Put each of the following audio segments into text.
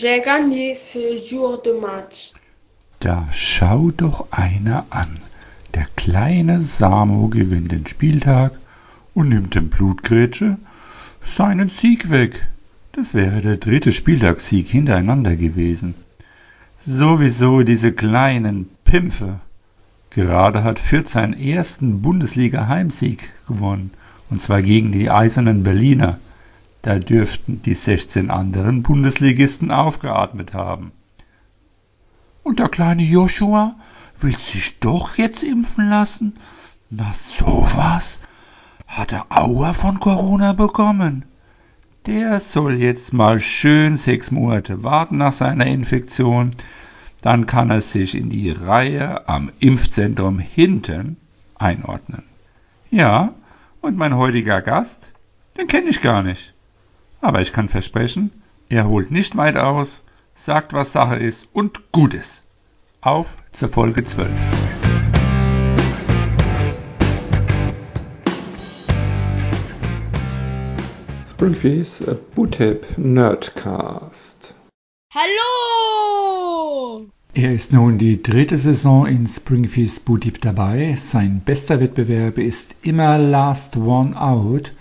J'ai gagné ce jour de match. Da schau doch einer an. Der kleine Samo gewinnt den Spieltag und nimmt dem Blutgrätsche seinen Sieg weg. Das wäre der dritte Spieltagssieg hintereinander gewesen. Sowieso diese kleinen Pimpfe. Gerade hat Fürth seinen ersten Bundesliga-Heimsieg gewonnen, und zwar gegen die Eisernen Berliner. Da dürften die 16 anderen Bundesligisten aufgeatmet haben. Und der kleine Joshua will sich doch jetzt impfen lassen? Na sowas? Hat er Aua von Corona bekommen? Der soll jetzt mal schön sechs Monate warten nach seiner Infektion. Dann kann er sich in die Reihe am Impfzentrum hinten einordnen. Ja, und mein heutiger Gast, den kenne ich gar nicht. Aber ich kann versprechen, er holt nicht weit aus, sagt, was Sache ist und gut ist. Auf zur Folge 12. Springfields Bootip Nerdcast. Hallo! Er ist nun die dritte Saison in Springfields Bootip dabei. Sein bester Wettbewerb ist immer Last One Out,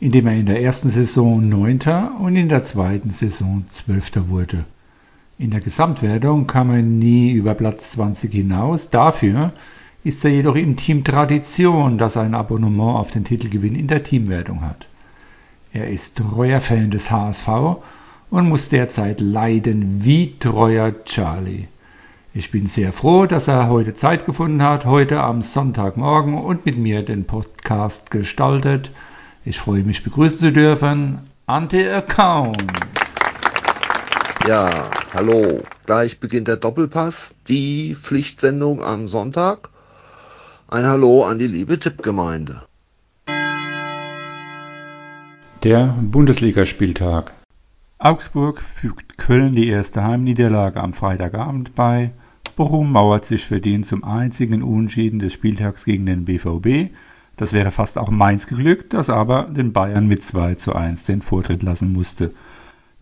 in dem er in der ersten Saison Neunter und in der zweiten Saison Zwölfter wurde. In der Gesamtwertung kam er nie über Platz 20 hinaus. Dafür ist er jedoch im Team Tradition, das ein Abonnement auf den Titelgewinn in der Teamwertung hat. Er ist treuer Fan des HSV und muss derzeit leiden wie treuer Charlie. Ich bin sehr froh, dass er heute Zeit gefunden hat, heute am Sonntagmorgen und mit mir den Podcast gestaltet. Ich freue mich begrüßen zu dürfen, Ante Account. Ja, hallo. Gleich beginnt der Doppelpass, die Pflichtsendung am Sonntag. Ein Hallo an die liebe Tippgemeinde. Der Bundesligaspieltag. Augsburg fügt Köln die erste Heimniederlage am Freitagabend bei. Bochum mauert sich verdient zum einzigen Unentschieden des Spieltags gegen den BVB. Das wäre fast auch Mainz geglückt, das aber den Bayern mit 2 zu 1 den Vortritt lassen musste.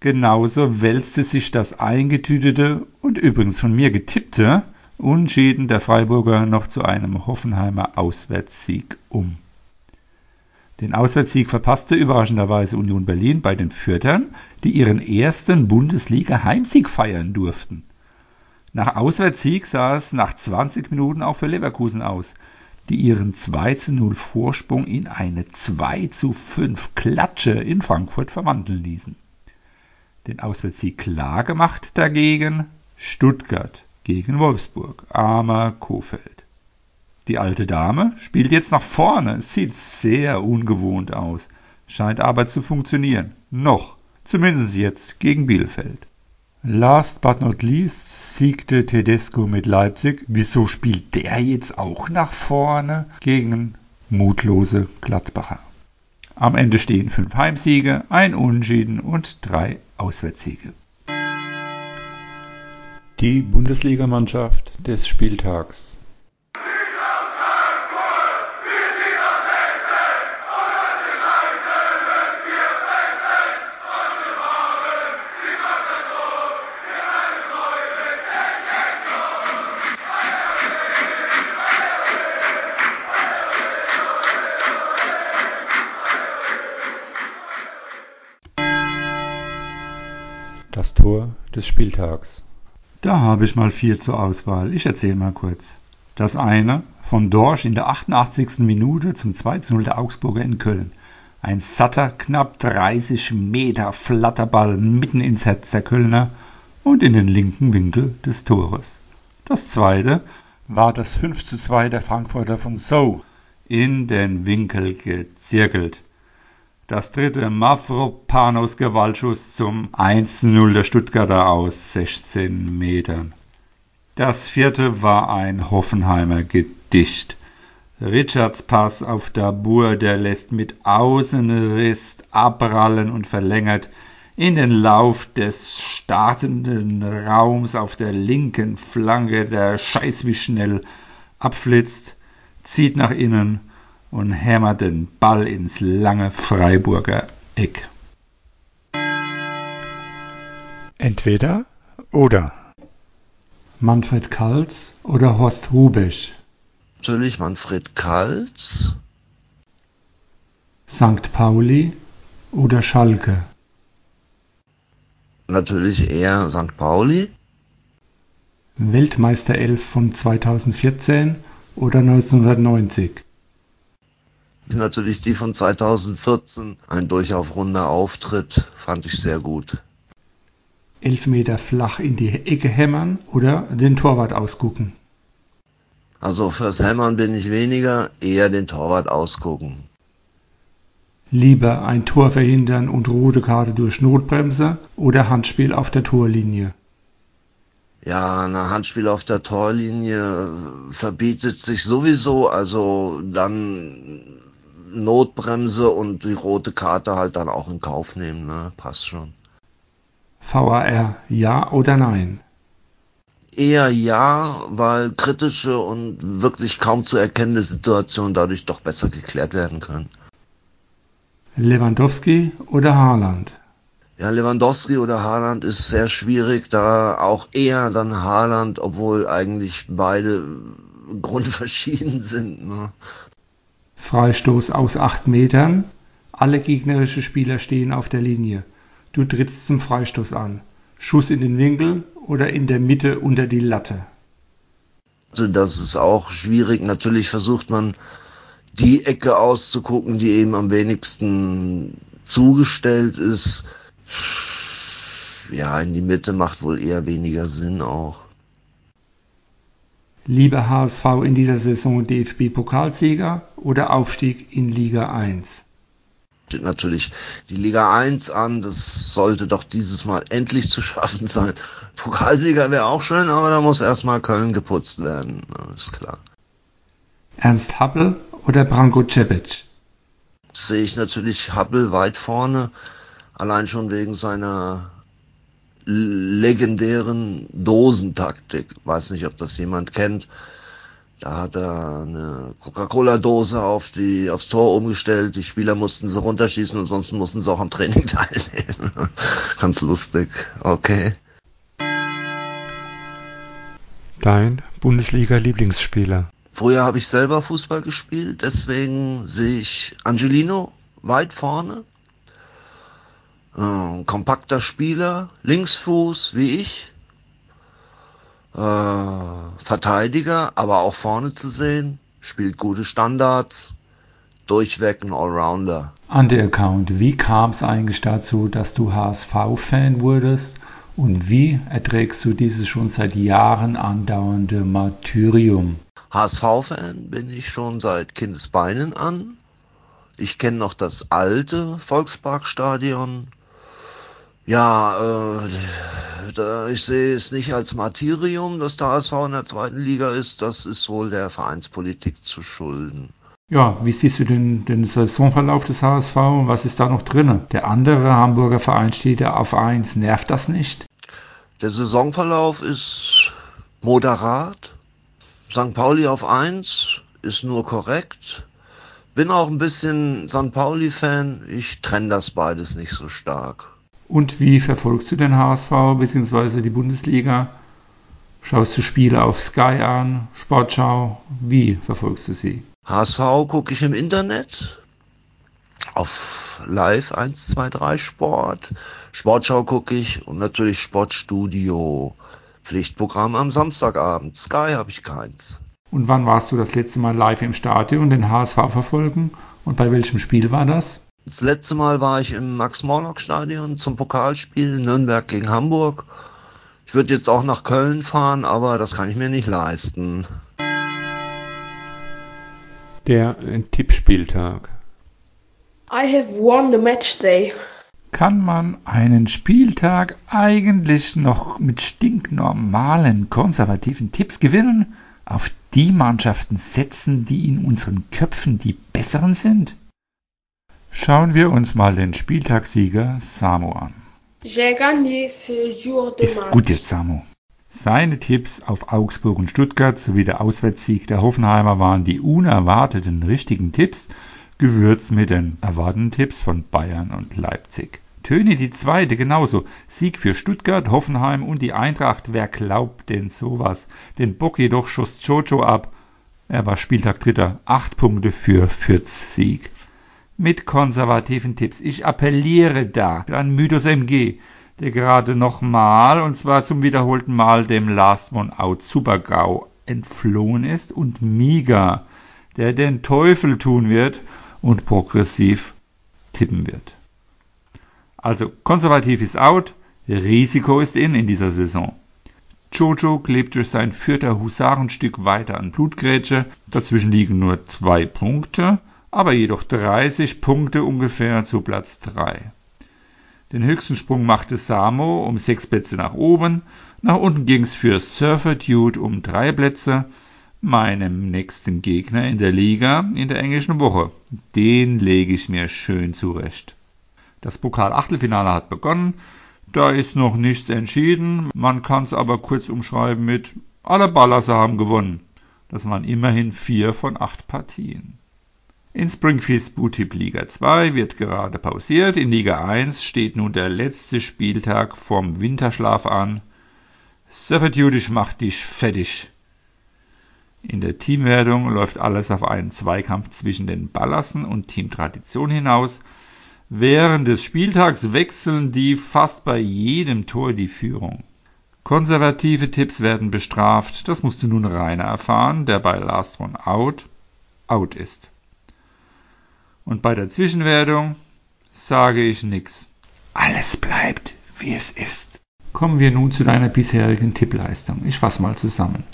Genauso wälzte sich das eingetütete und übrigens von mir getippte Unentschieden der Freiburger noch zu einem Hoffenheimer Auswärtssieg um. Den Auswärtssieg verpasste überraschenderweise Union Berlin bei den Fürtern, die ihren ersten Bundesliga-Heimsieg feiern durften. Nach Auswärtssieg sah es nach 20 Minuten auch für Leverkusen aus, die ihren 2 zu 0 Vorsprung in eine 2 zu 5 Klatsche in Frankfurt verwandeln ließen. Den Auswärtssieg klar gemacht dagegen Stuttgart gegen Wolfsburg, armer Kofeld. Die alte Dame spielt jetzt nach vorne, sieht sehr ungewohnt aus, scheint aber zu funktionieren. Noch, zumindest jetzt gegen Bielefeld. Last but not least siegte Tedesco mit Leipzig. Wieso spielt der jetzt auch nach vorne gegen mutlose Gladbacher? Am Ende stehen fünf Heimsiege, ein Unentschieden und drei Auswärtssiege. Die Bundesligamannschaft des Spieltags. Spieltags. Da habe ich mal vier zur Auswahl. Ich erzähle mal kurz. Das eine von Dorsch in der 88. Minute zum 2-0 der Augsburger in Köln. Ein satter, knapp 30 Meter Flatterball mitten ins Herz der Kölner und in den linken Winkel des Tores. Das zweite war das 5 zu 2 der Frankfurter von So in den Winkel gezirkelt. Das dritte Mavropanos Gewaltschuss zum 1-0 der Stuttgarter aus 16 Metern. Das vierte war ein Hoffenheimer Gedicht. Richards Pass auf Dabur, der lässt mit Außenriss abrallen und verlängert in den Lauf des startenden Raums auf der linken Flanke, der scheiß wie schnell abflitzt, zieht nach innen und hämmert den Ball ins lange Freiburger Eck. Entweder oder. Manfred Kals oder Horst Rubesch. Natürlich Manfred Kals. St. Pauli oder Schalke. Natürlich eher St. Pauli. Weltmeisterelf von 2014 oder 1990. Natürlich die von 2014. Ein durchaus runder Auftritt. Fand ich sehr gut. Elfmeter flach in die Ecke hämmern oder den Torwart ausgucken. Also fürs Hämmern bin ich weniger, eher den Torwart ausgucken. Lieber ein Tor verhindern und rote Karte durch Notbremse oder Handspiel auf der Torlinie. Ja, ein Handspiel auf der Torlinie verbietet sich sowieso, also dann Notbremse und die rote Karte halt dann auch in Kauf nehmen, ne? Passt schon. VAR ja oder nein? Eher ja, weil kritische und wirklich kaum zu erkennende Situationen dadurch doch besser geklärt werden können. Lewandowski oder Haaland? Ja, Lewandowski oder Haaland ist sehr schwierig, da auch eher dann Haaland, obwohl eigentlich beide grundverschieden sind. Ne? Freistoß aus acht Metern. Alle gegnerische Spieler stehen auf der Linie. Du trittst zum Freistoß an. Schuss in den Winkel oder in der Mitte unter die Latte. Also das ist auch schwierig. Natürlich versucht man die Ecke auszugucken, die eben am wenigsten zugestellt ist. Ja, in die Mitte macht wohl eher weniger Sinn auch. Lieber HSV in dieser Saison DFB-Pokalsieger oder Aufstieg in Liga 1? steht natürlich die Liga 1 an. Das sollte doch dieses Mal endlich zu schaffen sein. Pokalsieger wäre auch schön, aber da muss erstmal Köln geputzt werden. Ist klar. Ernst Happel oder Branko Cepic? Sehe ich natürlich Happel weit vorne. Allein schon wegen seiner legendären Dosentaktik. Weiß nicht, ob das jemand kennt. Da hat er eine Coca-Cola-Dose auf die, aufs Tor umgestellt. Die Spieler mussten sie runterschießen und sonst mussten sie auch am Training teilnehmen. Ganz lustig. Okay. Dein Bundesliga-Lieblingsspieler? Früher habe ich selber Fußball gespielt, deswegen sehe ich Angelino weit vorne. Äh, kompakter Spieler, Linksfuß wie ich äh, Verteidiger, aber auch vorne zu sehen, spielt gute Standards, durchweg ein Allrounder. An der Account, wie kam es eigentlich dazu, dass du HSV-Fan wurdest und wie erträgst du dieses schon seit Jahren andauernde Martyrium? HSV-Fan bin ich schon seit Kindesbeinen an. Ich kenne noch das alte Volksparkstadion ja, äh, ich sehe es nicht als Martyrium, dass der HSV in der zweiten Liga ist. Das ist wohl der Vereinspolitik zu schulden. Ja, wie siehst du den, den Saisonverlauf des HSV? Was ist da noch drin? Der andere Hamburger Verein steht ja auf 1. Nervt das nicht? Der Saisonverlauf ist moderat. St. Pauli auf 1 ist nur korrekt. Bin auch ein bisschen St. Pauli-Fan. Ich trenne das beides nicht so stark. Und wie verfolgst du den HSV bzw. die Bundesliga? Schaust du Spiele auf Sky an, Sportschau? Wie verfolgst du sie? HSV gucke ich im Internet, auf Live 123 Sport, Sportschau gucke ich und natürlich Sportstudio. Pflichtprogramm am Samstagabend. Sky habe ich keins. Und wann warst du das letzte Mal live im Stadion den HSV verfolgen? Und bei welchem Spiel war das? Das letzte Mal war ich im Max-Morlock-Stadion zum Pokalspiel Nürnberg gegen Hamburg. Ich würde jetzt auch nach Köln fahren, aber das kann ich mir nicht leisten. Der äh, Tippspieltag. I have won the match day. Kann man einen Spieltag eigentlich noch mit stinknormalen konservativen Tipps gewinnen? Auf die Mannschaften setzen, die in unseren Köpfen die besseren sind? Schauen wir uns mal den Spieltagssieger Samu an. Ist gut jetzt, Samu. Seine Tipps auf Augsburg und Stuttgart sowie der Auswärtssieg der Hoffenheimer waren die unerwarteten richtigen Tipps, gewürzt mit den erwarteten Tipps von Bayern und Leipzig. Töne die zweite genauso. Sieg für Stuttgart, Hoffenheim und die Eintracht. Wer glaubt denn sowas? Den Bock jedoch schoss Jojo ab. Er war Spieltag Dritter. Acht Punkte für Fürths Sieg. Mit konservativen Tipps. Ich appelliere da an Mythos MG, der gerade nochmal, und zwar zum wiederholten Mal, dem Last One Out Supergau entflohen ist und Miga, der den Teufel tun wird und progressiv tippen wird. Also konservativ ist out, Risiko ist in in dieser Saison. Jojo klebt durch sein vierter Husarenstück weiter an Blutgrätsche, dazwischen liegen nur zwei Punkte, aber jedoch 30 Punkte ungefähr zu Platz 3. Den höchsten Sprung machte Samo um sechs Plätze nach oben, nach unten ging's für Surfer Dude um drei Plätze, meinem nächsten Gegner in der Liga in der englischen Woche. Den lege ich mir schön zurecht. Das Pokal-Achtelfinale hat begonnen. Da ist noch nichts entschieden. Man kann es aber kurz umschreiben mit alle Ballasser haben gewonnen. Das waren immerhin vier von acht Partien. In Springfields Bootip Liga 2 wird gerade pausiert. In Liga 1 steht nun der letzte Spieltag vom Winterschlaf an. Surferdudisch macht dich fettig. In der Teamwertung läuft alles auf einen Zweikampf zwischen den Ballassen und Team Tradition hinaus. Während des Spieltags wechseln die fast bei jedem Tor die Führung. Konservative Tipps werden bestraft, das musste nun Rainer erfahren, der bei Last One Out out ist. Und bei der Zwischenwertung sage ich nix. Alles bleibt, wie es ist. Kommen wir nun zu deiner bisherigen Tippleistung. Ich fasse mal zusammen.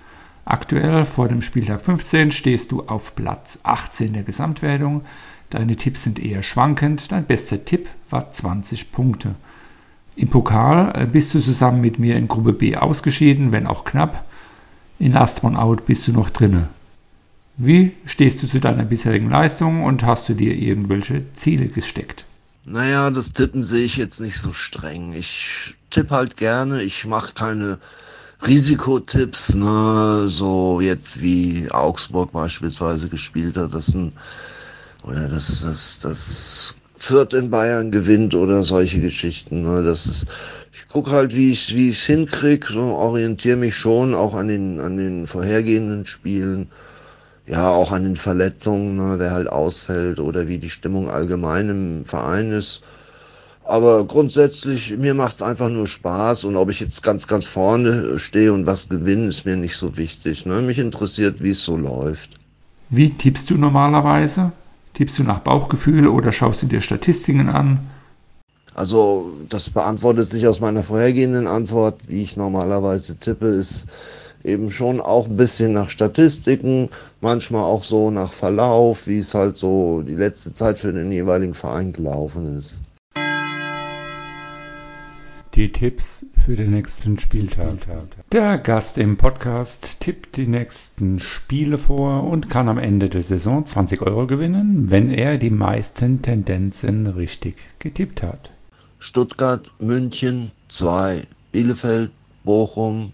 Aktuell vor dem Spieltag 15 stehst du auf Platz 18 der Gesamtwertung. Deine Tipps sind eher schwankend. Dein bester Tipp war 20 Punkte. Im Pokal äh, bist du zusammen mit mir in Gruppe B ausgeschieden, wenn auch knapp. In Last One Out bist du noch drinne. Wie stehst du zu deiner bisherigen Leistung und hast du dir irgendwelche Ziele gesteckt? Naja, das Tippen sehe ich jetzt nicht so streng. Ich tippe halt gerne. Ich mache keine Risikotipps, ne, so jetzt wie Augsburg beispielsweise gespielt hat. Das sind oder dass das, das Fürth in Bayern gewinnt oder solche Geschichten. Ne? Das ist, ich gucke halt, wie ich wie ich hinkrieg, so orientiere mich schon auch an den an den vorhergehenden Spielen, ja auch an den Verletzungen, ne? wer halt ausfällt oder wie die Stimmung allgemein im Verein ist. Aber grundsätzlich, mir macht's einfach nur Spaß und ob ich jetzt ganz, ganz vorne stehe und was gewinne, ist mir nicht so wichtig. Ne? Mich interessiert, wie es so läuft. Wie tippst du normalerweise? Tippst du nach Bauchgefühl oder schaust du dir Statistiken an? Also das beantwortet sich aus meiner vorhergehenden Antwort, wie ich normalerweise tippe, ist eben schon auch ein bisschen nach Statistiken, manchmal auch so nach Verlauf, wie es halt so die letzte Zeit für den jeweiligen Verein gelaufen ist. Die Tipps für den nächsten Spieltag. Der Gast im Podcast tippt die nächsten Spiele vor und kann am Ende der Saison 20 Euro gewinnen, wenn er die meisten Tendenzen richtig getippt hat. Stuttgart, München 2, Bielefeld, Bochum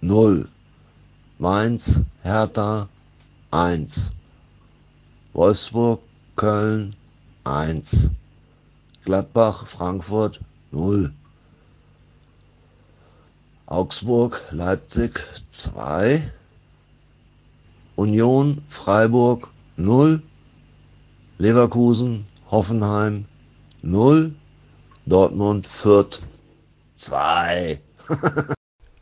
0, Mainz, Hertha 1, Wolfsburg, Köln 1, Gladbach, Frankfurt 0. Augsburg, Leipzig 2, Union, Freiburg 0, Leverkusen, Hoffenheim 0, Dortmund, Fürth 2.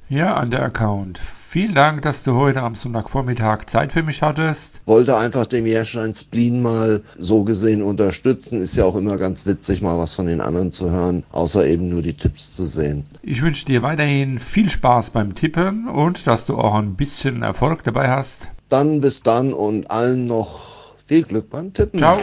ja, an der Account. Vielen Dank, dass du heute am Sonntagvormittag Zeit für mich hattest. Wollte einfach dem Jerschein Spleen mal so gesehen unterstützen. Ist ja auch immer ganz witzig, mal was von den anderen zu hören, außer eben nur die Tipps zu sehen. Ich wünsche dir weiterhin viel Spaß beim Tippen und dass du auch ein bisschen Erfolg dabei hast. Dann bis dann und allen noch viel Glück beim Tippen. Ciao.